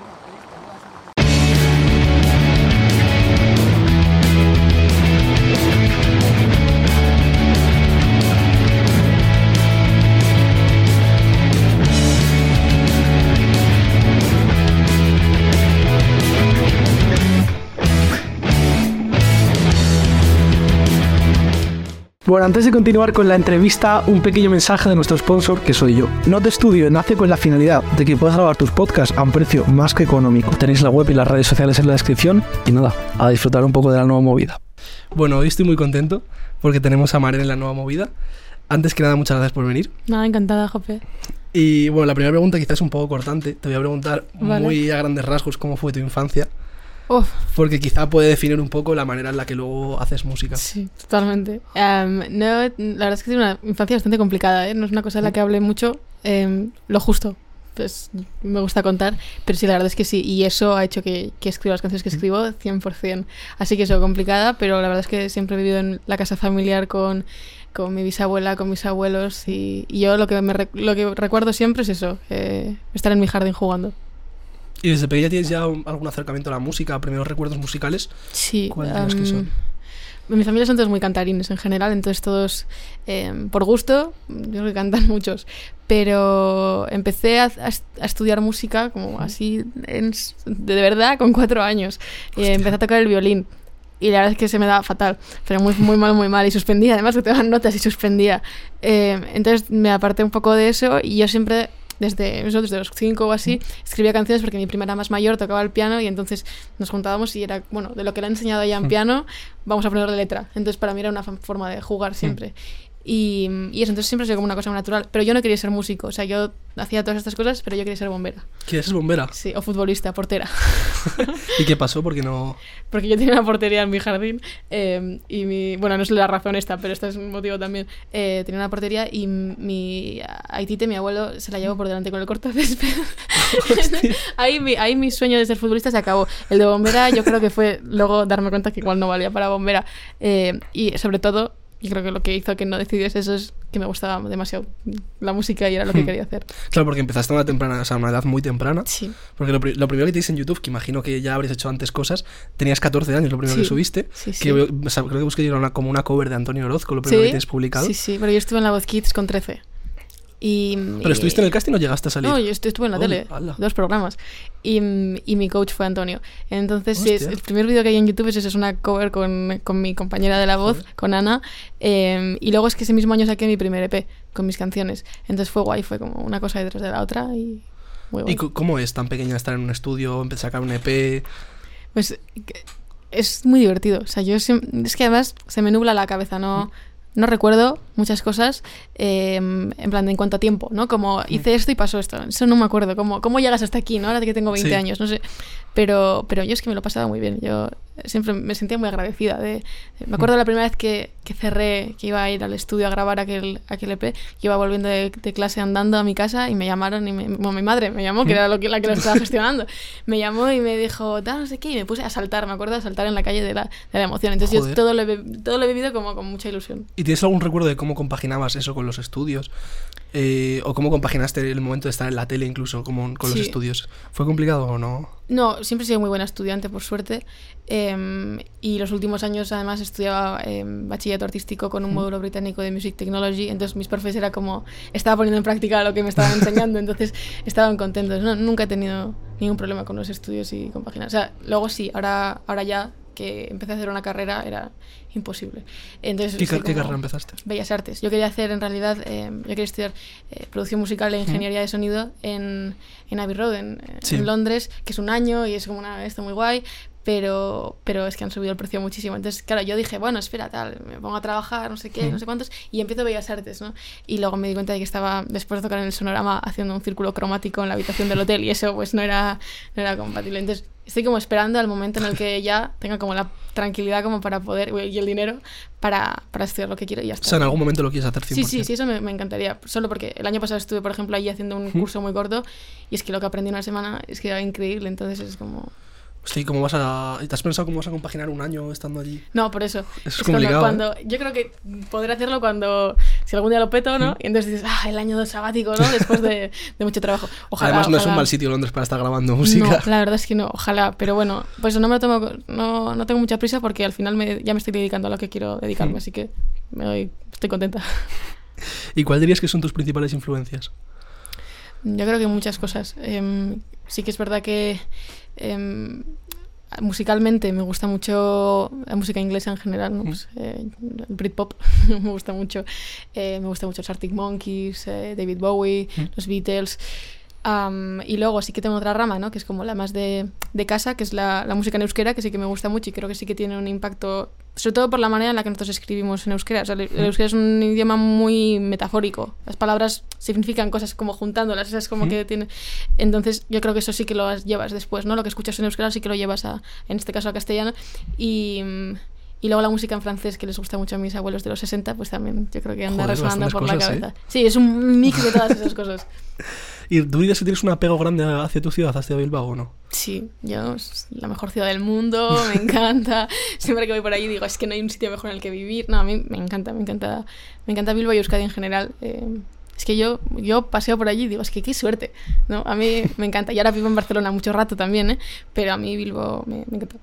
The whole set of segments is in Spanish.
assim, ok? Relaxa no Bueno, antes de continuar con la entrevista, un pequeño mensaje de nuestro sponsor, que soy yo. Not Studio nace con la finalidad de que puedas grabar tus podcasts a un precio más que económico. Tenéis la web y las redes sociales en la descripción y nada, a disfrutar un poco de la nueva movida. Bueno, hoy estoy muy contento porque tenemos a Maren en la nueva movida. Antes que nada, muchas gracias por venir. Nada, encantada, Jope. Y bueno, la primera pregunta quizás es un poco cortante. Te voy a preguntar Vale. muy a grandes rasgos cómo fue tu infancia. Uf, Porque quizá puede definir un poco la manera en la que luego haces música. sí, totalmente. Em, no, la verdad es que tiene una infancia bastante complicada, ¿eh? No es una cosa de la que hable mucho. em, lo justo, pues me gusta contar, pero sí, la verdad es que sí. Y eso ha hecho que, que escriba las canciones que escribo 100%. Así que eso, complicada, pero la verdad es que siempre he vivido en la casa familiar con, con mi bisabuela, con mis abuelos. Y, y yo lo que, me, lo que recuerdo siempre es eso, eh, estar en mi jardín jugando. ¿Y desde pequeña tienes ya un- algún acercamiento a la música, primeros recuerdos musicales? Sí. ¿Cuáles dirías que em, son? Mi familia son todos muy cantarines en general, entonces todos em, por gusto, yo creo que cantan muchos. Pero empecé a, a est- a estudiar música como así, en de verdad, con cuatro años. Eh, empecé a tocar el violín. Y la verdad es que se me daba fatal, pero muy, muy mal, muy mal. Y suspendía, además que te daban notas y suspendía. Eh, entonces me aparté un poco de eso y yo siempre, desde, eso, desde los cinco o así, escribía canciones porque mi prima era más mayor, tocaba el piano y entonces nos juntábamos y era, bueno, de lo que le han enseñado ella en piano, vamos a ponerle letra. Entonces para mí era una forma de jugar siempre. Y, y eso, entonces siempre ha sido como una cosa muy natural. Pero yo no quería ser músico, o sea, yo hacía todas estas cosas, pero yo quería ser bombera. ¿Quieres ser bombera? Sí, o futbolista, portera. ¿Y qué pasó? Porque no... Porque yo tenía una portería en mi jardín eh, y mi... Bueno, no es la razón esta, pero este es un motivo también. Eh, tenía una portería y mi Aitite, mi abuelo, se la llevó por delante con el cortacésped. ahí, mi, ahí mi sueño de ser futbolista se acabó. El de bombera yo creo que fue luego darme cuenta que igual no valía para bombera. Eh, y sobre todo, yo creo que lo que hizo que no decidiese eso es que me gustaba demasiado la música y era lo que Hmm. quería hacer. Claro, porque empezaste a una temprana, o sea, a una edad muy temprana. Sí. Porque lo, pri- lo primero que te hice en YouTube, que imagino que ya habrías hecho antes cosas, tenías 14 años, lo primero Sí, que subiste. sí, sí. Que o sea, creo que busqué una, como una cover de Antonio Orozco, lo primero que tienes publicado. Sí, sí, pero yo estuve en la Voz Kids con 13. Y, Pero estuviste en el casting o llegaste a salir. No, yo estu- estuve en la Oh, tele, ala. dos programas. Y, mm, y mi coach fue Antonio. Entonces, es- el primer vídeo que hay en YouTube es, es una cover con, con mi compañera de la voz, Joder. con Ana. eh, y luego es que ese mismo año saqué mi primer EP con mis canciones. Entonces fue guay, fue como una cosa detrás de la otra y muy guay. ¿Y cómo es tan pequeña estar en un estudio, empezar a sacar un EP? Pues es muy divertido. O sea, yo es que además se me nubla la cabeza, no, no recuerdo muchas cosas eh, en plan de en cuanto a tiempo, ¿no? Como hice esto y pasó esto. Eso no me acuerdo. ¿Cómo, cómo llegas hasta aquí, ¿no? Ahora que tengo 20 Sí. años, no sé. Pero, pero yo es que me lo pasaba muy bien. Yo siempre me sentía muy agradecida. De, me acuerdo la primera vez que, que cerré, que iba a ir al estudio a grabar aquel, aquel EP, que iba volviendo de, de clase andando a mi casa y me llamaron y me, bueno, mi madre me llamó, que era lo que, la que lo estaba gestionando. Me llamó y me dijo, tal, no sé qué, y me puse a saltar, me acuerdo, a saltar en la calle de la, de la emoción. Entonces Joder. yo todo lo, he, todo lo he vivido como con mucha ilusión. ¿Y tienes algún recuerdo de cómo compaginabas eso con los estudios? Eh, ¿O cómo compaginaste el momento de estar en la tele incluso como con los estudios? ¿Fue complicado o no? No, siempre he sido muy buena estudiante, por suerte. em, y los últimos años, además, estudiaba em, bachillerato artístico con un módulo británico de Music Technology. Entonces, mis profes era como. Estaba poniendo en práctica lo que me estaban enseñando. entonces, estaban contentos. No, nunca he tenido ningún problema con los estudios y compaginar. O sea, luego sí, ahora, ahora ya que empecé a hacer una carrera era imposible. Entonces, ¿Qué, carrera empezaste? Bellas Artes. Yo quería hacer, en realidad, eh, yo quería estudiar eh, producción musical e ingeniería de sonido en, en Abbey Road, en, Sí. en Londres, que es un año y es como una esto muy guay, pero, pero es que han subido el precio muchísimo. Entonces, claro, yo dije, bueno, espera, tal, me pongo a trabajar, no sé qué, no sé cuántos, y empiezo Bellas Artes, ¿no? Y luego me di cuenta de que estaba, después de tocar en el sonorama, haciendo un círculo cromático en la habitación del hotel, y eso, pues, no era, no era compatible. Entonces, estoy como esperando al momento en el que ya tenga como la tranquilidad como para poder, y el dinero, para, para estudiar lo que quiero y ya O está. sea, en algún momento lo quieres hacer 100%. Sí, sí, sí, eso me, me encantaría. Solo porque el año pasado estuve, por ejemplo, allí haciendo un curso muy corto y es que lo que aprendí en una semana es que era increíble, entonces es como... Sí, ¿cómo vas a. ¿Te has pensado cómo vas a compaginar un año estando allí? No, por eso. Es complicado, ¿eh? Cuando, Yo creo que podré hacerlo cuando. Si algún día lo peto, ¿no? Y entonces dices, ah, el año de sabático, ¿no? Después de, de mucho trabajo. Ojalá. Además, no es un mal sitio Londres para estar grabando música. No, la verdad es que no, ojalá. Pero bueno, pues no me lo tomo. No, no tengo mucha prisa porque al final me- ya me estoy dedicando a lo que quiero dedicarme, Mm. así que me doy- estoy contenta. ¿Y cuál dirías que son tus principales influencias? Yo creo que muchas cosas. Em, sí que es verdad que em, musicalmente me gusta mucho la música inglesa en general, ¿no? Mm. Pues, eh, el Britpop me gusta mucho. Eh, me gusta mucho los Arctic Monkeys, eh, David Bowie, Mm. los Beatles. Am, y luego sí que tengo otra rama, ¿no? Que es como la más de, de casa, que es la, la música en euskera, que sí que me gusta mucho y creo que sí que tiene un impacto, sobre todo por la manera en la que nosotros escribimos en euskera. O sea, el, el euskera es un idioma muy metafórico. Las palabras significan cosas como juntándolas, o sea, es como Mm. que tiene... Entonces yo creo que eso sí que lo llevas después, ¿no? Lo que escuchas en euskera sí que lo llevas a, en este caso a castellano. Y... mm, y luego la música en francés, que les gusta mucho a mis abuelos de los 60, pues también yo creo que anda Joder, resonando por la cosas, ¿eh? cabeza. Sí, es un mix de todas esas cosas. ¿Y tú dirías que tienes un apego grande hacia tu ciudad, hacia Bilbao o no? Sí, yo es la mejor ciudad del mundo, me encanta. Siempre que voy por allí digo, es que no hay un sitio mejor en el que vivir. No, a mí me encanta, me encanta, me encanta Bilbao y Euskadi en general. Eh, es que yo, yo paseo por allí y digo, es que qué suerte, ¿no? A mí me encanta. Y ahora vivo en Barcelona mucho rato también, ¿eh? Pero a mí Bilbao me, me encanta.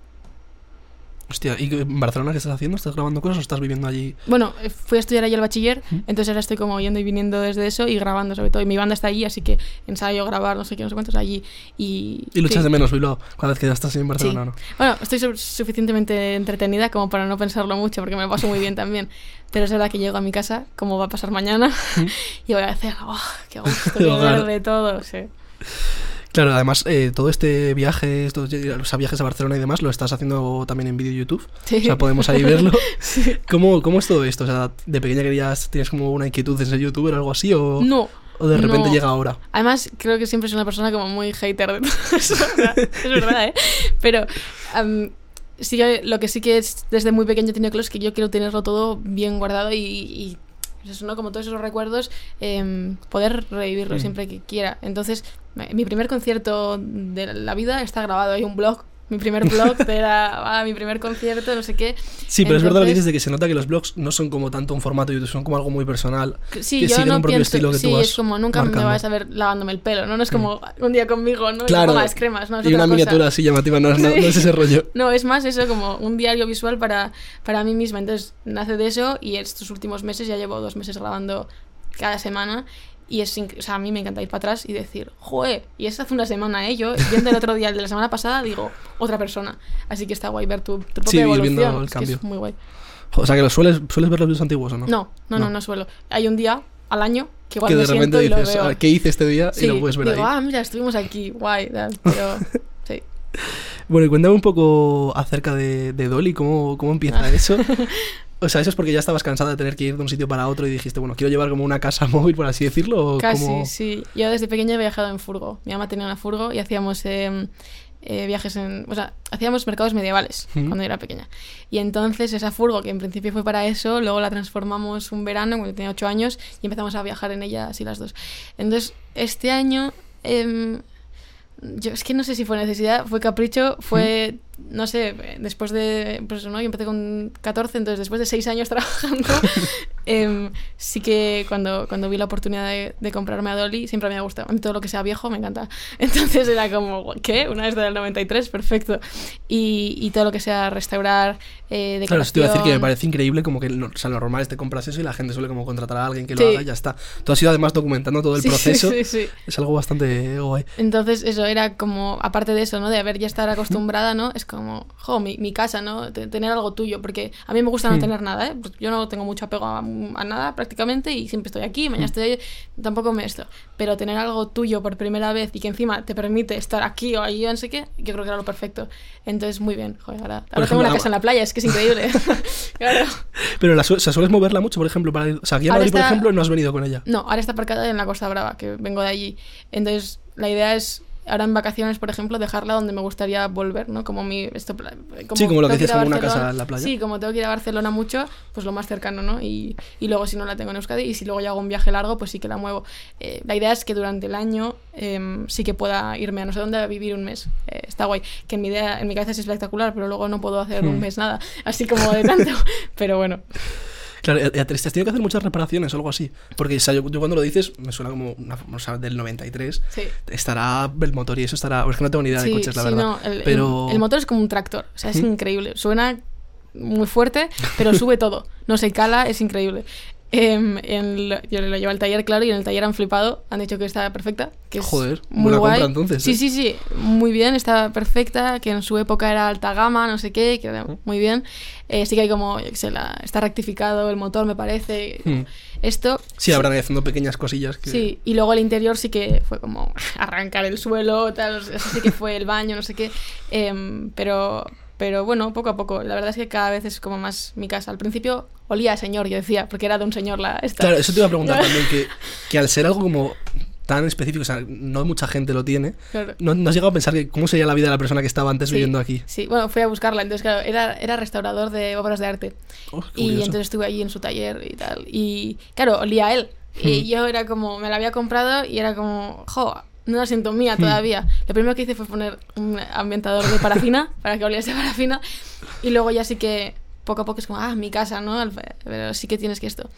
Hostia, ¿y en Barcelona qué estás haciendo? ¿Estás grabando cosas o estás viviendo allí? Bueno, eh, fui a estudiar allí el bachiller, ¿Mm? entonces ahora estoy como yendo y viniendo desde eso y grabando sobre todo. Y mi banda está allí, así que ensayo, grabar, no sé qué, no sé cuántos allí. Y, ¿Y luchas sí. de menos Bilbao cada vez que ya estás en Barcelona Sí. no? Bueno, estoy su- suficientemente entretenida como para no pensarlo mucho, porque me lo paso muy bien también. Pero es verdad que llego a mi casa, como va a pasar mañana, y voy a decir, ¡oh, qué gusto, qué verde todo! Sí. Claro, además, eh, todo este viaje, estos o sea, viajes a Barcelona y demás, lo estás haciendo también en vídeo YouTube. Sí. O sea, podemos ahí verlo. Sí. ¿Cómo, ¿Cómo es todo esto? O sea, ¿de pequeña querías, tienes como una inquietud de ser youtuber o algo así? ¿O, No. o de repente no. llega ahora? Además, creo que siempre soy una persona como muy hater de todo eso. es verdad, ¿eh? Pero am, sí lo que sí que es desde muy pequeño he tenido claro es que yo quiero tenerlo todo bien guardado y, y, pues eso, ¿no? Como todos esos recuerdos, em, poder revivirlo Mm. siempre que quiera. Entonces, mi primer concierto de la vida está grabado. Hay un blog. Mi primer blog era ah, mi primer concierto, no sé qué. Sí, pero es verdad lo que dices de que se nota que los blogs no son como tanto un formato YouTube, son como algo muy personal. Sí, que yo siguen no un propio pienso, estilo que sí, tú vas es como nunca marcando. me vas a ver lavándome el pelo, ¿no? No es como un día conmigo, ¿no? Y Claro. pongas cremas, ¿no? Es y otra una cosa. miniatura así llamativa, no es, no- Sí. no es ese rollo. No, es más eso como un diario visual para, para mí misma. Entonces nace de eso y estos últimos meses ya llevo dos meses grabando cada semana. Y es, o sea, a mí me encanta ir para atrás y decir, joder, y eso hace una semana, ¿eh? Yo viendo el otro día, el de la semana pasada, digo, otra persona. Así que está guay ver tu, tu propia Sí, evolución. viendo el Es cambio. es muy guay. O sea, que los sueles, sueles ver los vídeos antiguos o no. No, no, no, No. no, suelo. Hay un día al año que igual que me de repente y lo dices, veo. "Ah, ¿qué hice este día? Sí, y lo puedes ver digo, ahí. ah, mira, estuvimos aquí, guay, tal, pero sí. Bueno, y cuéntame un poco acerca de, de Dolly, ¿cómo, cómo empieza Ah. eso? O sea, ¿eso es porque ya estabas cansada de tener que ir de un sitio para otro y dijiste, bueno, quiero llevar como una casa móvil, por así decirlo? ¿o Casi, sí. Yo desde pequeña he viajado en furgo. Mi mamá tenía una furgo y hacíamos eh, eh, viajes en... O sea, hacíamos mercados medievales cuando yo era pequeña. Y entonces esa furgo, que en principio fue para eso, luego la transformamos un verano cuando tenía 8 años y empezamos a viajar en ella así las dos. Entonces, este año... em, yo es que no sé si fue necesidad, fue capricho, fue, no sé, después de, pues no, yo empecé con 14, entonces después de 6 años trabajando, em, sí que cuando, cuando vi la oportunidad de, de comprarme a Dolly, siempre me ha gustado. A mí todo lo que sea viejo me encanta. Entonces era como, ¿qué? Una vez del 93, perfecto. Y, y todo lo que sea restaurar, eh, Claro, eso te iba a decir que me parece increíble como que o sea, lo normal es te compras eso y la gente suele como contratar a alguien que lo Sí. haga y ya está. Tú has ido además documentando todo el Sí, proceso. sí, sí. Es algo bastante guay. Entonces, eso era como, aparte de eso, ¿no? De haber ya estar acostumbrada, ¿no? Es como, jo, mi, mi casa, ¿no? Te- Tener algo tuyo, porque a mí me gusta no Hmm. tener nada, ¿eh? Pues yo no tengo mucho apego a, a nada prácticamente y siempre estoy aquí, mañana Hmm. estoy ahí, tampoco me esto. Pero tener algo tuyo por primera vez y que encima te permite estar aquí o allí o no sé qué, yo creo que era lo perfecto. Entonces, muy bien, joder, ahora, ahora tengo ejemplo, una ah, casa en la playa, es que es increíble. claro. Pero la, su- o sea, sueles moverla mucho, por ejemplo, para ir- O sea, aquí a Ahora Madrid, por ejemplo, no has venido con ella. No, ahora está aparcada en la Costa Brava, que vengo de allí. Entonces, la idea es ahora en vacaciones, por ejemplo, dejarla donde me gustaría volver, ¿no? Como mi... Esto, sí, como lo que dices, como una casa en la playa. Sí, como tengo que ir a Barcelona mucho, pues lo más cercano, ¿no? Y, y luego si no la tengo en Euskadi y si luego ya hago un viaje largo, pues sí que la muevo. Eh, la idea es que durante el año em, sí que pueda irme a no sé dónde a vivir un mes. Eh, está guay. Que en mi, idea, en mi cabeza es espectacular, pero luego no puedo hacer Hmm. un mes nada. Así como de tanto. pero bueno. Claro, ¿y- y ¿te has tenido que hacer muchas reparaciones o algo así? Porque o sea, yo, yo cuando lo dices me suena como una, o sea, del 93. Sí. Estará el motor y eso estará... Es que no tengo ni idea de Sí, coches, la sí, verdad. no, el, pero... el- el motor es como un tractor, o sea, es ¿Mm? increíble. Suena muy fuerte, pero sube todo. No se cala, es increíble. Em, en lo- yo lo llevo al taller, claro, y en el taller han flipado, han dicho que está perfecta. Que es Joder, muy buena guay. compra entonces, Sí, ¿eh? sí, sí, muy bien, está perfecta, que en su época era alta gama, no sé qué, que era muy bien. Eh, sí que hay como, yo sé, la- está rectificado el motor, me parece. Hmm. Esto. Sí, habrán ido haciendo pequeñas cosillas que... Sí, y luego el interior sí que fue como arrancar el suelo, tal, eso sí que fue el baño, no sé qué. Em, pero, pero bueno, poco a poco. La verdad es que cada vez es como más mi casa. Al principio olía a señor, yo decía, porque era de un señor la esta. Claro, eso te iba a preguntar también, que, que al ser algo como tan específico, o sea, no mucha gente lo tiene, Claro. ¿no, no has llegado a pensar que cómo sería la vida de la persona que estaba antes Sí, viviendo aquí? Sí, bueno, fui a buscarla. Entonces, claro, era, era restaurador de obras de arte. Oh, Y entonces estuve allí en su taller y tal. Y claro, olía a él. Y Hmm. yo era como, me la había comprado y era como, jo, no la siento mía Hmm. todavía. Lo primero que hice fue poner un ambientador de parafina para que oliese parafina. Y luego ya sí que poco a poco es como, ah, mi casa, ¿no? Pero sí que tienes que esto.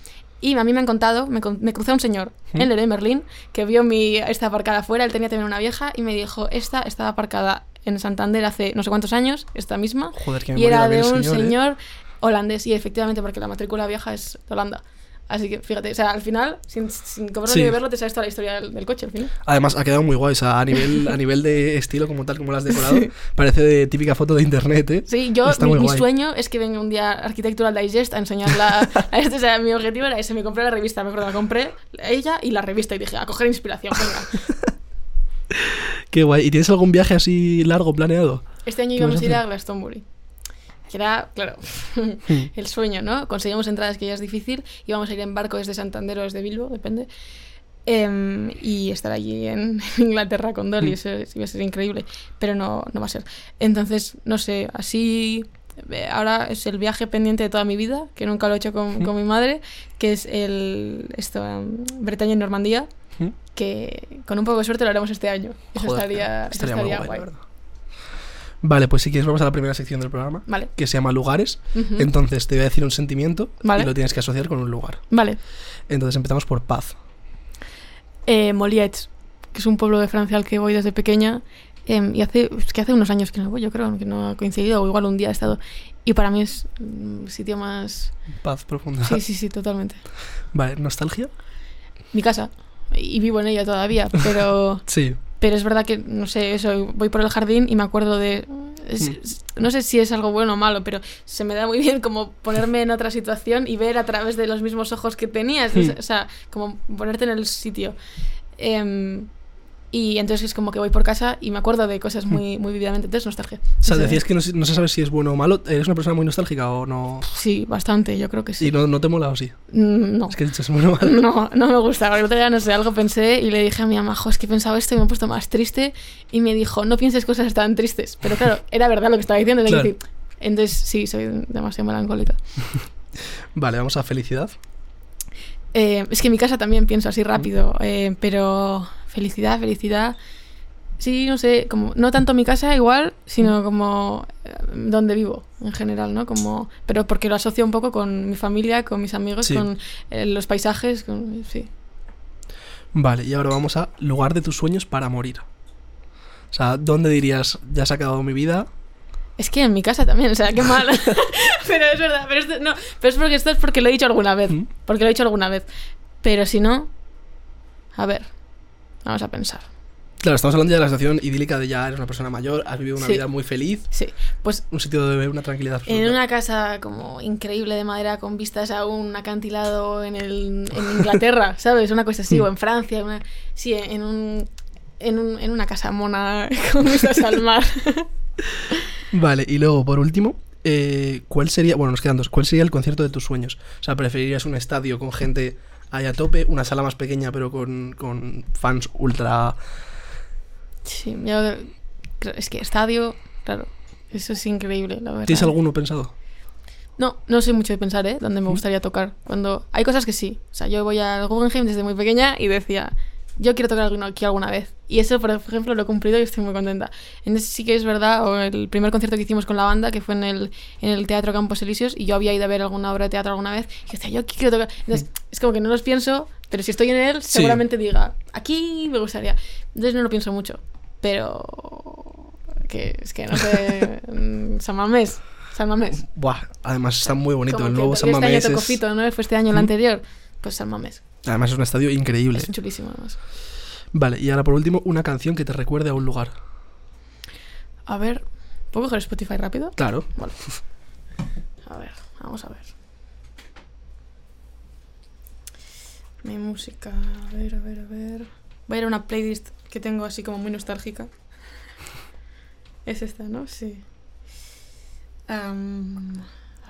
Y a mí me han contado, me, me cruzó un señor Hmm. en Leroy Merlin que vio mi esta aparcada afuera, él tenía también una vieja y me dijo, esta estaba aparcada en Santander hace no sé cuántos años, esta misma, Joder, qué y era de un señor, ¿eh? señor holandés y efectivamente porque la matrícula vieja es de Holanda. Así que fíjate, o sea, al final, sin, sin cobrarlo Sí. ni beberlo, te sabes toda la historia del, del coche al final. Además, ha quedado muy guay, o sea, a nivel, a nivel de estilo como tal, como lo has decorado, parece de típica foto de internet, ¿eh? Sí, yo, Está mi, sueño es que venga un día Architectural Digest a enseñarla a esto. O sea, mi objetivo era ese. Me compré la revista, me acuerdo, la compré ella y la revista y dije, a coger inspiración, venga. Qué guay. ¿Y tienes algún viaje así largo planeado? Este año ¿Qué vas íbamos a ir a? Glastonbury. Que era, claro, el sueño, ¿no? Conseguimos entradas que ya es difícil. Íbamos a ir en barco desde Santander o desde Bilbo, depende. Em, y estar allí en Inglaterra con Dolly, eso iba a ser increíble. Pero no, no va a ser. Entonces, no sé, así. eh, Ahora es el viaje pendiente de toda mi vida, que nunca lo he hecho con, con mi madre, que es el esto, em, Bretaña y Normandía, que con un poco de suerte lo haremos este año. Eso Joder, estaría, estaría muy estaría guay, guay. Vale, pues si quieres vamos a la primera sección del programa, Vale. que se llama lugares. Entonces te voy a decir un sentimiento Vale. y lo tienes que asociar con un lugar. Vale. Entonces empezamos por paz. eh, Moliets, que es un pueblo de Francia al que voy desde pequeña. em, y hace, es que hace unos años que no voy, yo creo que no ha coincidido, o igual un día he estado. Y para mí es un sitio más. Paz profunda. Sí, sí, sí, totalmente. Vale, nostalgia. Mi casa. Y vivo en ella todavía, pero. Sí. Pero es verdad que, no sé, eso, voy por el jardín y me acuerdo de... es- Mm. es- no sé si es algo bueno o malo, pero se me da muy bien como ponerme en otra situación y ver a través de los mismos ojos que tenías, Mm. o sea, como ponerte en el sitio. Em, y entonces es como que voy por casa y me acuerdo de cosas muy, muy vividamente. Entonces, nostalgia. O sea, decías que no, no se sabe si es bueno o malo. ¿Eres una persona muy nostálgica o no? Sí, bastante, yo creo que sí. ¿Y no, no te mola o sí? Mm, No. Es que es bueno o malo. No, no me gusta. El otro día, no sé, algo pensé y le dije a mi mamá, jo, es que he pensado esto y me he puesto más triste. Y me dijo, no pienses cosas tan tristes. Pero claro, era verdad lo que estaba diciendo. Claro. decir, entonces, sí, soy demasiado melancólica. Vale, vamos a felicidad. Eh, es que en mi casa también pienso así rápido. eh, pero felicidad, felicidad. Sí, no sé, como no tanto mi casa igual, sino como eh, donde vivo en general, ¿no? Como, pero porque lo asocio un poco con mi familia, con mis amigos, Sí. con los paisajes, con, sí. Vale, y ahora vamos a lugar de tus sueños para morir. O sea, ¿dónde dirías, ya se ha acabado mi vida? Es que en mi casa también, o sea, qué mal. pero es verdad, pero, esto, no, pero es porque esto es porque lo he dicho alguna vez. ¿Mm? Porque lo he dicho alguna vez. Pero si no, a ver, vamos a pensar. Claro, estamos hablando ya de la situación idílica de ya eres una persona mayor, has vivido una Sí. vida muy feliz, Sí, pues un sitio de una tranquilidad absoluta. en una casa como increíble de madera con vistas a un acantilado en, el, en Inglaterra, ¿sabes? Una cosa así, Mm. o en Francia, una, sí, en un, en, un, en una casa mona con vistas al mar. Vale, y luego, por último, eh, ¿cuál sería, bueno, nos quedan dos, ¿cuál sería el concierto de tus sueños? O sea, ¿preferirías un estadio con gente ahí a tope, una sala más pequeña pero con, con fans ultra Sí, yo es que estadio, claro, eso es increíble, la verdad. ¿Tienes alguno pensado? No, no soy mucho de pensar, ¿eh? Dónde me gustaría tocar. Cuando hay cosas que sí. O sea, yo voy al Guggenheim desde muy pequeña y decía, yo quiero tocar aquí alguna vez. Y eso, por ejemplo, lo he cumplido y estoy muy contenta. Entonces sí que es verdad, o el primer concierto que hicimos con la banda, que fue en el, en el Teatro Campos Elíseos, y yo había ido a ver alguna obra de teatro alguna vez, y decía, yo aquí quiero tocar. Entonces, es como que no los pienso, pero si estoy en él, Sí. seguramente diga, aquí me gustaría. Entonces no lo pienso mucho. Pero... Que, es que no sé... mm, San Mamés. San Mamés. Buah, además está muy bonito. Como El nuevo San este año Mamés tocó. Fito, ¿no? Fue este año el ¿Mm? Pues San Mamés. Además es un estadio increíble. Es chulísimo, además. Vale, y ahora por último, una canción que te recuerde a un lugar. A ver, ¿puedo coger Spotify rápido? Claro. Vale. A ver, vamos a ver. Mi música, a ver, a ver, a ver. Voy a ir a una playlist que tengo así como muy nostálgica. Es esta, ¿no? Sí. A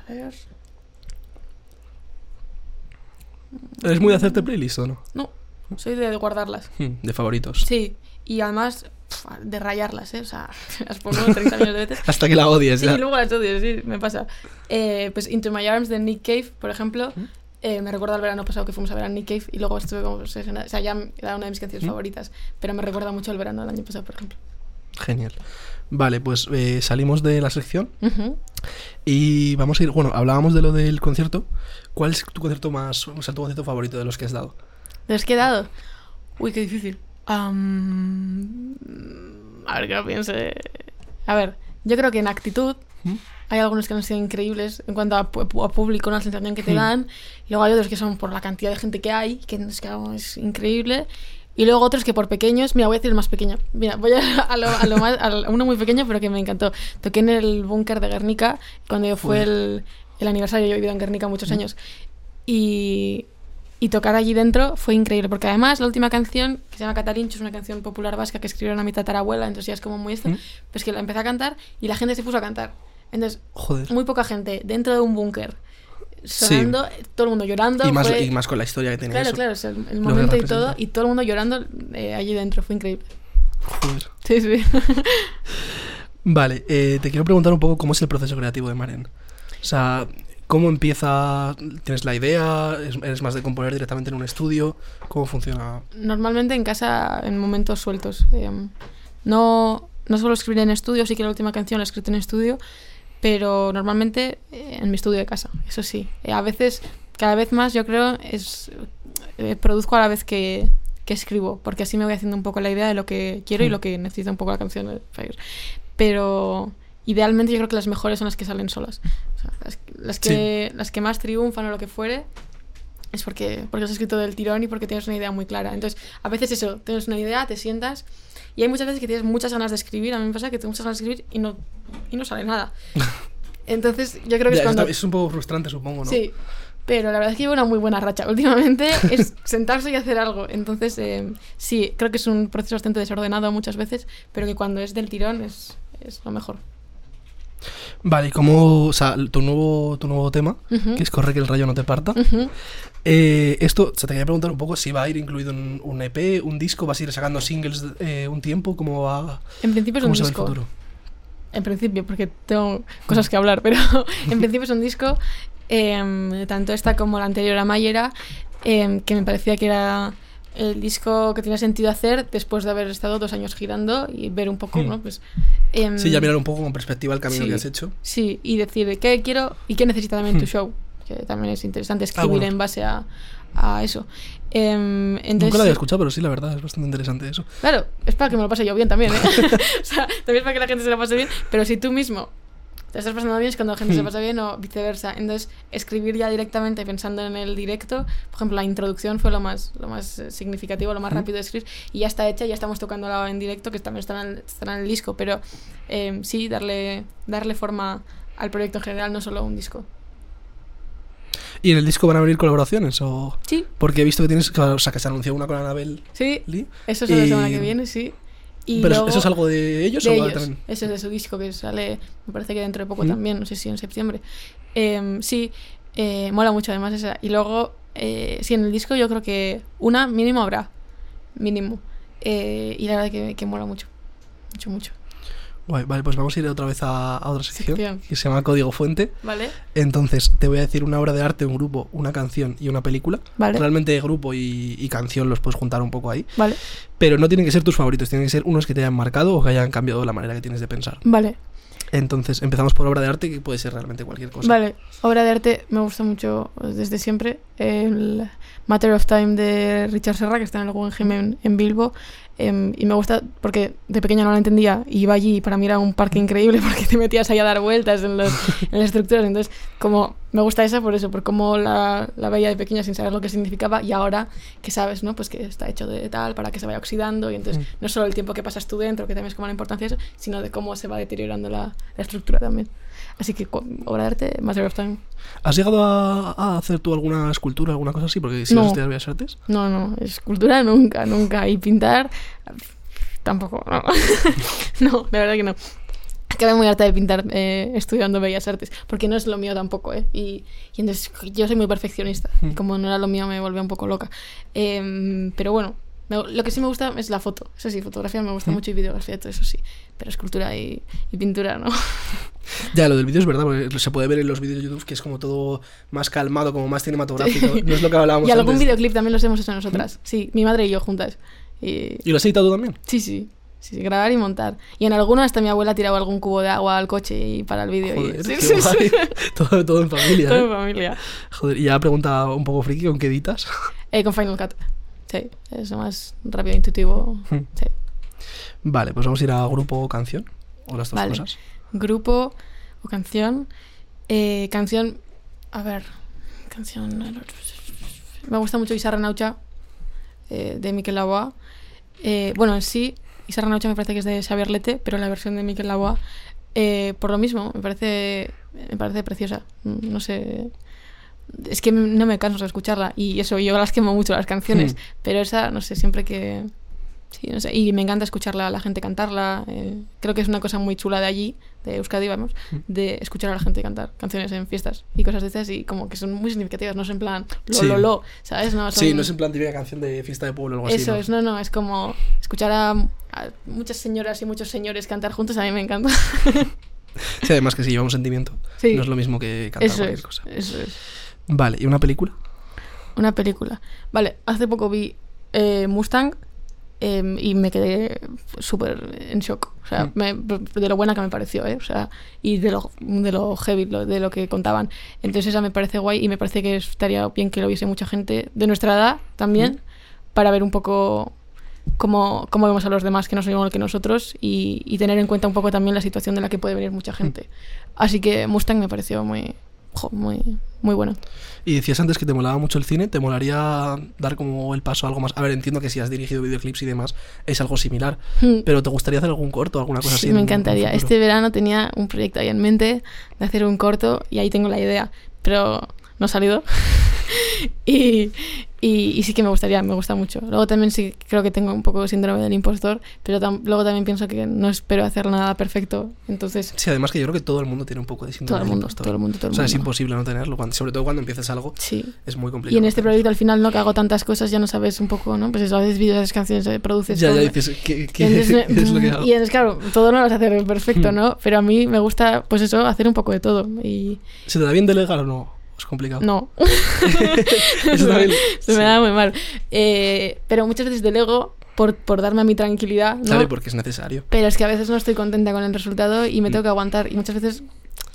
ver. ¿Eres muy de hacerte playlist o no? No, soy de guardarlas. Hmm, De favoritos. Sí, y además pf, de rayarlas, ¿eh? O sea, las pongo 30 millones de veces. Hasta que la odies Sí, ya. luego las odio, sí, me pasa. Eh, pues Into My Arms de Nick Cave, por ejemplo, ¿Mm? eh, me recuerda al verano pasado que fuimos a ver a Nick Cave y luego estuve como obsesionada. O sea, ya era una de mis canciones ¿Mm? favoritas, pero me recuerda mucho al verano del año pasado, por ejemplo. Genial. Vale, pues eh, salimos de la sección y vamos a ir. Bueno, hablábamos de lo del concierto. ¿Cuál es tu concierto más. O sea, tu concierto favorito de los que has dado? ¿De los que he dado? Uy, qué difícil. Am, a ver, lo piense. A ver, yo creo que en actitud ¿Mm? hay algunos que han sido increíbles en cuanto a, a público, una sensación que te Hmm. dan. Y luego hay otros que son por la cantidad de gente que hay, que es, que es increíble. Y luego otros que por pequeños, mira, voy a decir el más pequeño. Mira, voy a, a lo, a lo más, a uno muy pequeño, pero que me encantó. Toqué en el búnker de Guernica cuando fue Joder. el, el aniversario. Yo he vivido en Guernica muchos años. Y, y tocar allí dentro fue increíble, porque además la última canción, que se llama Catarincho, es una canción popular vasca que escribieron a mi tatarabuela, entonces ya es como muy esto, ¿Mm? pues que la empecé a cantar y la gente se puso a cantar. Entonces, Joder. muy poca gente dentro de un búnker, sonando, todo el mundo llorando. Y más, fue- y más con la historia que tiene Claro, eso. claro, es el, el momento y todo, y todo el mundo llorando eh, allí dentro, fue increíble. Joder. Sí, sí. Vale, eh, te quiero preguntar un poco cómo es el proceso creativo de Maren. O sea, ¿cómo empieza? ¿Tienes la idea? ¿Es- ¿Eres más de componer directamente en un estudio? ¿Cómo funciona? Normalmente en casa, en momentos sueltos. eh, no, no suelo escribir en estudio, sí que la última canción la he escrito en estudio, pero normalmente eh, en mi estudio de casa, eso sí. Eh, a veces, cada vez más, yo creo, es eh, produzco a la vez que, que escribo, porque así me voy haciendo un poco la idea de lo que quiero y lo que necesita un poco la canción. Pero idealmente yo creo que las mejores son las que salen solas. O sea, las, las que, las que más triunfan o lo que fuere, es porque, porque has escrito del tirón y porque tienes una idea muy clara. Entonces, a veces eso, tienes una idea, te sientas y hay muchas veces que tienes muchas ganas de escribir. A mí me pasa que tengo muchas ganas de escribir y no, y no sale nada. Entonces, yo creo que Ya, es cuando... es un poco frustrante, supongo, ¿no? Sí, pero la verdad es que llevo una muy buena racha. Últimamente es sentarse y hacer algo. Entonces, eh, sí, creo que es un proceso bastante desordenado muchas veces, pero que cuando es del tirón es, es lo mejor. Vale, ¿y cómo, o sea, tu nuevo, tu nuevo tema, Ujú. que es Corre que el rayo no te parta, Ujú. Eh, esto, o sea, te quería preguntar un poco si va a ir incluido en un EP, un disco, vas a ir sacando singles eh, un tiempo, ¿cómo va? En principio es un ¿Cómo se el disco. futuro? En principio, porque tengo cosas que hablar, pero en principio es un disco, em, tanto esta como la anterior a Mayera, em, que me parecía que era el disco que tenía sentido hacer después de haber estado dos años girando y ver un poco, Hmm. ¿no? Pues, em, Sí, ya mirar un poco con perspectiva el camino sí. que has hecho. Sí, y decir qué quiero y qué necesita también tu Hmm. show, que también es interesante escribir bueno. en base a, a eso. Em, entonces, Nunca lo había escuchado, pero sí, la verdad, es bastante interesante eso. Claro, es para que me lo pase yo bien también, ¿eh? o sea, también es para que la gente se lo pase bien, pero si tú mismo te estás pasando bien es cuando la gente se Hmm. pasa bien o viceversa. Entonces, escribir ya directamente pensando en el directo, por ejemplo, la introducción fue lo más, lo más eh, significativo, lo más Hmm. rápido de escribir y ya está hecha, ya estamos tocándola en directo, que también estará en, estará en el disco, pero eh, sí, darle, darle forma al proyecto en general, no solo un disco. ¿Y en el disco van a venir colaboraciones? o Sí, Porque he visto que tienes, o sea, que se anunció una con Anabel sí, Lee. eso es la Y- semana que viene, sí. Y pero luego- ¿eso es algo de ellos de o ellos. también? Ese es de su disco que sale, me parece que dentro de poco ¿Mm? también, no sé si en septiembre. Em, sí, eh, mola mucho además esa. Y luego, eh, sí, en el disco yo creo que una mínimo habrá, mínimo. Eh, y la verdad que, que mola mucho. mucho, mucho. Guay, vale, pues vamos a ir otra vez a, a otra sección Sección. que se llama Código Fuente. ¿Vale? Entonces, te voy a decir una obra de arte, un grupo, una canción y una película. ¿Vale? Realmente grupo y, y canción los puedes juntar un poco ahí. Vale. Pero no tienen que ser tus favoritos, tienen que ser unos que te hayan marcado o que hayan cambiado la manera que tienes de pensar. Vale. Entonces, empezamos por obra de arte, que puede ser realmente cualquier cosa. Vale, obra de arte me gusta mucho desde siempre. El Matter of Time de Richard Serra, que está en el Guggenheim en, en Bilbo. Em, y me gusta porque de pequeña no la entendía. Y iba allí y para mí era un parque increíble porque te metías ahí a dar vueltas en, los, en las estructuras. Entonces, como me gusta esa por eso, por cómo la, la veía de pequeña sin saber lo que significaba. Y ahora que sabes, ¿no? Pues que está hecho de tal para que se vaya oxidando. Y entonces, Mm. no solo el tiempo que pasas tú dentro, que también es como la importancia de eso, sino de cómo se va deteriorando la, la estructura también. Así que obra de arte, Matter of Time. ¿Has llegado a, a hacer tú alguna escultura, alguna cosa así? Porque si No. estudiar Bellas Artes. No, no, escultura nunca, nunca. Y pintar tampoco, no. no, la verdad que no. Acabé muy harta de pintar eh, estudiando Bellas Artes, porque no es lo mío tampoco, ¿eh? Y, y entonces yo soy muy perfeccionista. Mm. Como no era lo mío, me volvía un poco loca. Em, pero bueno, me- lo que sí me gusta es la foto. Eso sí, fotografía me gusta mucho y videografía, todo eso sí. Pero escultura y, y pintura, ¿no? Ya, lo del vídeo es verdad, porque se puede ver en los vídeos de YouTube que es como todo más calmado, como más cinematográfico. No es lo que hablábamos y algún antes. videoclip también los hemos hecho nosotras. Sí, mi madre y yo juntas. Y, ¿Y lo has editado tú también? Sí, sí. Sí, sí, grabar y montar. Y en alguno hasta mi abuela tiraba algún cubo de agua al coche y para el vídeo. Joder, y... Sí, sí, sí. todo, todo en familia. Todo ¿eh? en familia. Joder, y ya pregunta un poco friki, ¿con qué editas? Eh, con Final Cut. Sí, es más rápido e intuitivo. Hmm. Sí. Vale, pues vamos a ir a grupo o canción. O las dos Vale. cosas. Grupo o canción. Eh, canción. A ver. Canción. Me gusta mucho Isarra Naucha eh, de Miquel Laboa. Eh, bueno, en sí, Isarra Naucha me parece que es de Xavier Lete, pero la versión de Miquel Laboa, eh, por lo mismo, me parece, me parece preciosa. Mm, No sé. Es que no me canso de escucharla. Y eso, yo las quemo mucho las canciones. Hmm. Pero esa, no sé, siempre que. Sí, no sé. Y me encanta escucharla a la gente cantarla. eh, creo que es una cosa muy chula de allí, de Euskadi, vamos, Mm. de escuchar a la gente cantar canciones en fiestas y cosas de estas y como que son muy significativas, no es en plan lo, Sí. lo, lo, ¿sabes? No, Sí, son- no es en plan típica canción de fiesta de pueblo o algo así. Eso es, no, no, es como escuchar a, a muchas señoras y muchos señores cantar juntos, a mí me encanta. Sí, además que sí, lleva un sentimiento. Sí. No es lo mismo que cantar eso cualquier es, cosa. eso es. Vale, ¿y una película? Una película. Vale, hace poco vi eh, Mustang em, y me quedé súper en shock. O sea, Mm. me- de lo buena que me pareció, ¿eh? O sea, y de lo, de lo heavy, lo- de lo que contaban. Entonces esa me parece guay y me parece que estaría bien que lo viese mucha gente de nuestra edad también, Mm. para ver un poco cómo, cómo vemos a los demás que no son igual que nosotros y, y tener en cuenta un poco también la situación de la que puede venir mucha gente. Así que Mustang me pareció muy, jo, muy, muy bueno. Y decías antes que te molaba mucho el cine, ¿te molaría dar como el paso a algo más? A ver, entiendo que si has dirigido videoclips y demás es algo similar, Hmm. pero ¿te gustaría hacer algún corto o alguna cosa Sí, así? me encantaría. Este verano tenía un proyecto ahí en mente de hacer un corto y ahí tengo la idea, pero no ha salido. y, y, y sí que me gustaría, me gusta mucho. Luego también sí creo que tengo un poco de síndrome del impostor, pero tam- luego también pienso que no espero hacer nada perfecto. Entonces, Sí, además que yo creo que todo el mundo tiene un poco de síndrome todo el del mundo, impostor. todo el mundo, todo el O sea, es mundo. imposible no tenerlo, cuando- sobre todo cuando empiezas algo, Sí. es muy complicado. Y en este proyecto al final, ¿no? Que hago tantas cosas, ya no sabes un poco, ¿no? Pues eso, haces vídeos, haces canciones, eh, produces... Ya, ya todo. dices, ¿qué, qué- entonces, qué es lo que hago? y entonces, claro, todo no lo vas a hacer perfecto, Hmm. ¿no? Pero a mí me gusta, pues eso, hacer un poco de todo. Y ¿Se te da bien delegar o no? Es complicado. no. Eso también- Se me da muy mal. Eh, pero muchas veces delego por, por darme a mi tranquilidad, ¿no? Claro, porque es necesario. Pero es que a veces no estoy contenta con el resultado y me Mm. tengo que aguantar. Y muchas veces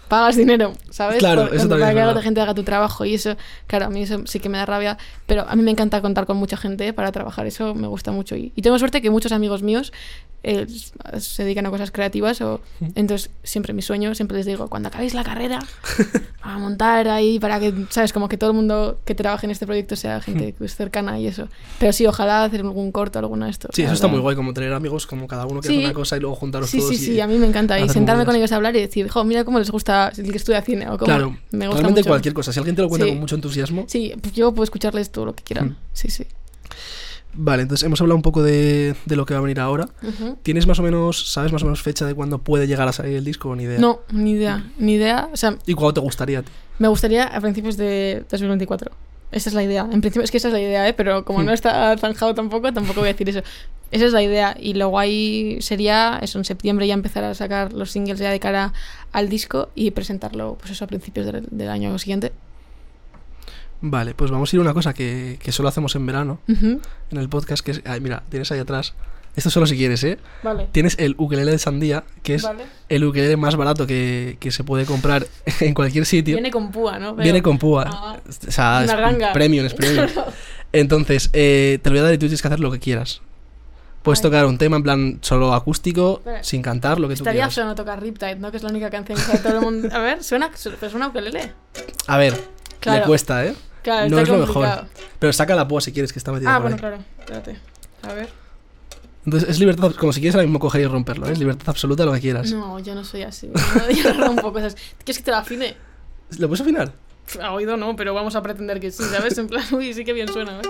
pagas dinero, ¿sabes? Claro, Por- eso también para es que otra gente haga tu trabajo. Y eso, claro, a mí eso sí que me da rabia. Pero a mí me encanta contar con mucha gente para trabajar. Eso me gusta mucho. Y, y tengo suerte que muchos amigos míos eh, se dedican a cosas creativas. o. Entonces, siempre mi sueño, siempre les digo, cuando acabéis la carrera, a montar ahí para que, ¿sabes? Como que todo el mundo que trabaje en este proyecto sea gente que es cercana y eso. Pero sí, ojalá hacer algún corto, alguno de estos. Sí, eso está verdad. muy guay, como tener amigos, como cada uno que Sí. hace una cosa y luego juntaros Sí, todos. sí, y- sí, a mí me encanta. Y sentarme con ellos a hablar y decir, jo, mira cómo les gusta el que estudia cine. O cómo Claro, me gusta realmente mucho. cualquier cosa. Si alguien te lo cuenta Sí. con mucho entusiasmo. Sí, pues yo puedo escucharles todo lo que quieran. Sí, sí. Vale, entonces hemos hablado un poco de, de lo que va a venir ahora. Ujú. ¿Tienes más o menos, sabes más o menos fecha de cuándo puede llegar a salir el disco ni idea? No, ni idea, ni idea. O sea, ¿Y cuándo te gustaría me gustaría a principios de 2024. Esa es la idea. En principio, es que esa es la idea, ¿eh? Pero como Hmm. no está zanjado tampoco, tampoco voy a decir eso. Esa es la idea. Y luego ahí sería, eso, en septiembre ya empezar a sacar los singles ya de cara al disco y presentarlo, pues eso, a principios del, del año siguiente. Vale, pues vamos a ir a una cosa que, que solo hacemos en verano, en el podcast, que es... Ay, mira, tienes ahí atrás. Esto solo si quieres, ¿eh? Vale. Tienes el ukelele de sandía, que es Vale. el ukelele más barato que, que se puede comprar en cualquier sitio. Viene con púa, ¿no? Pero- Viene con púa. Ah. O sea, Una es premium, es premium. Entonces, eh, te lo voy a dar y tú tienes que hacer lo que quieras. Puedes Ay. tocar un tema en plan solo acústico, sin cantar, lo que tú Estaría quieras. feo no tocar Riptide, ¿no? Que es la única canción que sabe todo el mundo. A ver, suena, pero suena ukelele. A ver, Claro. le cuesta, ¿eh? Claro, no es lo mejor. Pero saca la púa si quieres, que está metida Ah, por bueno, ahí. claro. Espérate. A ver. Entonces, es libertad, como si quieres ahora mismo coger y romperlo, ¿eh? Es libertad absoluta lo que quieras. No, yo no soy así. Yo, yo rompo cosas. ¿Quieres que te la afine? ¿Lo puedes afinar? A oído no, pero vamos a pretender que sí, ¿sabes? En plan, uy, sí que bien suena, ¿eh?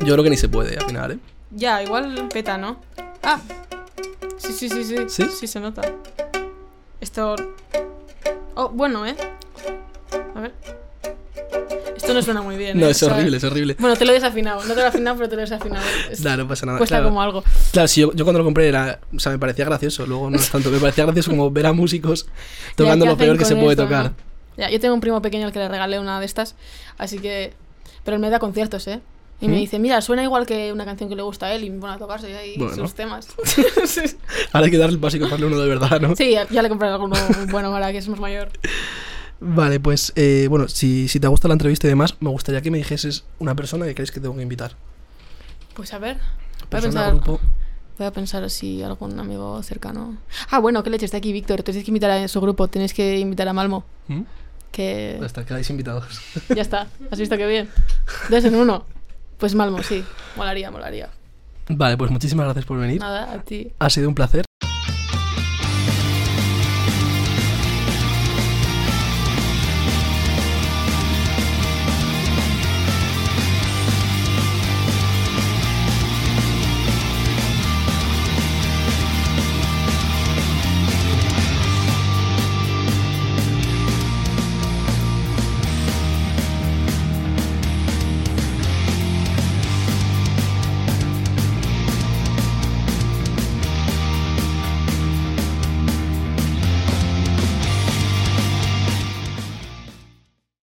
Yo creo que ni se puede afinar, ¿eh? Ya, igual peta, ¿no? Ah. Sí, sí, sí, sí. ¿Sí? Sí, se nota. Esto. Oh, bueno, ¿eh? Esto no suena muy bien. No, ¿eh? es horrible, es horrible. Bueno, te lo he desafinado. No te lo he afinado, pero te lo he desafinado. Es- Nah, no pasa nada. Cuesta claro. como algo. Claro, si yo, yo cuando lo compré era. O sea, me parecía gracioso. Luego no es tanto. Me parecía gracioso como ver a músicos tocando ¿qué lo peor que se puede esto, tocar. no? Ya, yo tengo un primo pequeño al que le regalé una de estas, así que... Pero él me da conciertos, ¿eh? Y me ¿Mm? dice, mira, suena igual que una canción que le gusta a él y me pone a tocarse ahí Bueno. sus temas. sí, Ahora hay que darle el y comprarle uno de verdad, ¿no? Sí, ya, ya le compré alguno bueno ahora que es más mayor. Vale, pues eh, bueno, si, si te gusta la entrevista y demás, me gustaría que me dijeses una persona que crees que tengo que invitar. Pues a ver, voy a Persona, pensar, grupo. voy a pensar si algún amigo cercano... Ah, bueno, qué leche, está aquí Víctor, tenéis que invitar a su grupo, tenéis que invitar a Malmo, ¿Mm? que... Ya está, quedáis invitados. Ya está, has visto qué bien. Dos en uno. Pues Malmo, sí, molaría, molaría. Vale, pues muchísimas gracias por venir. Nada, a ti. Ha sido un placer.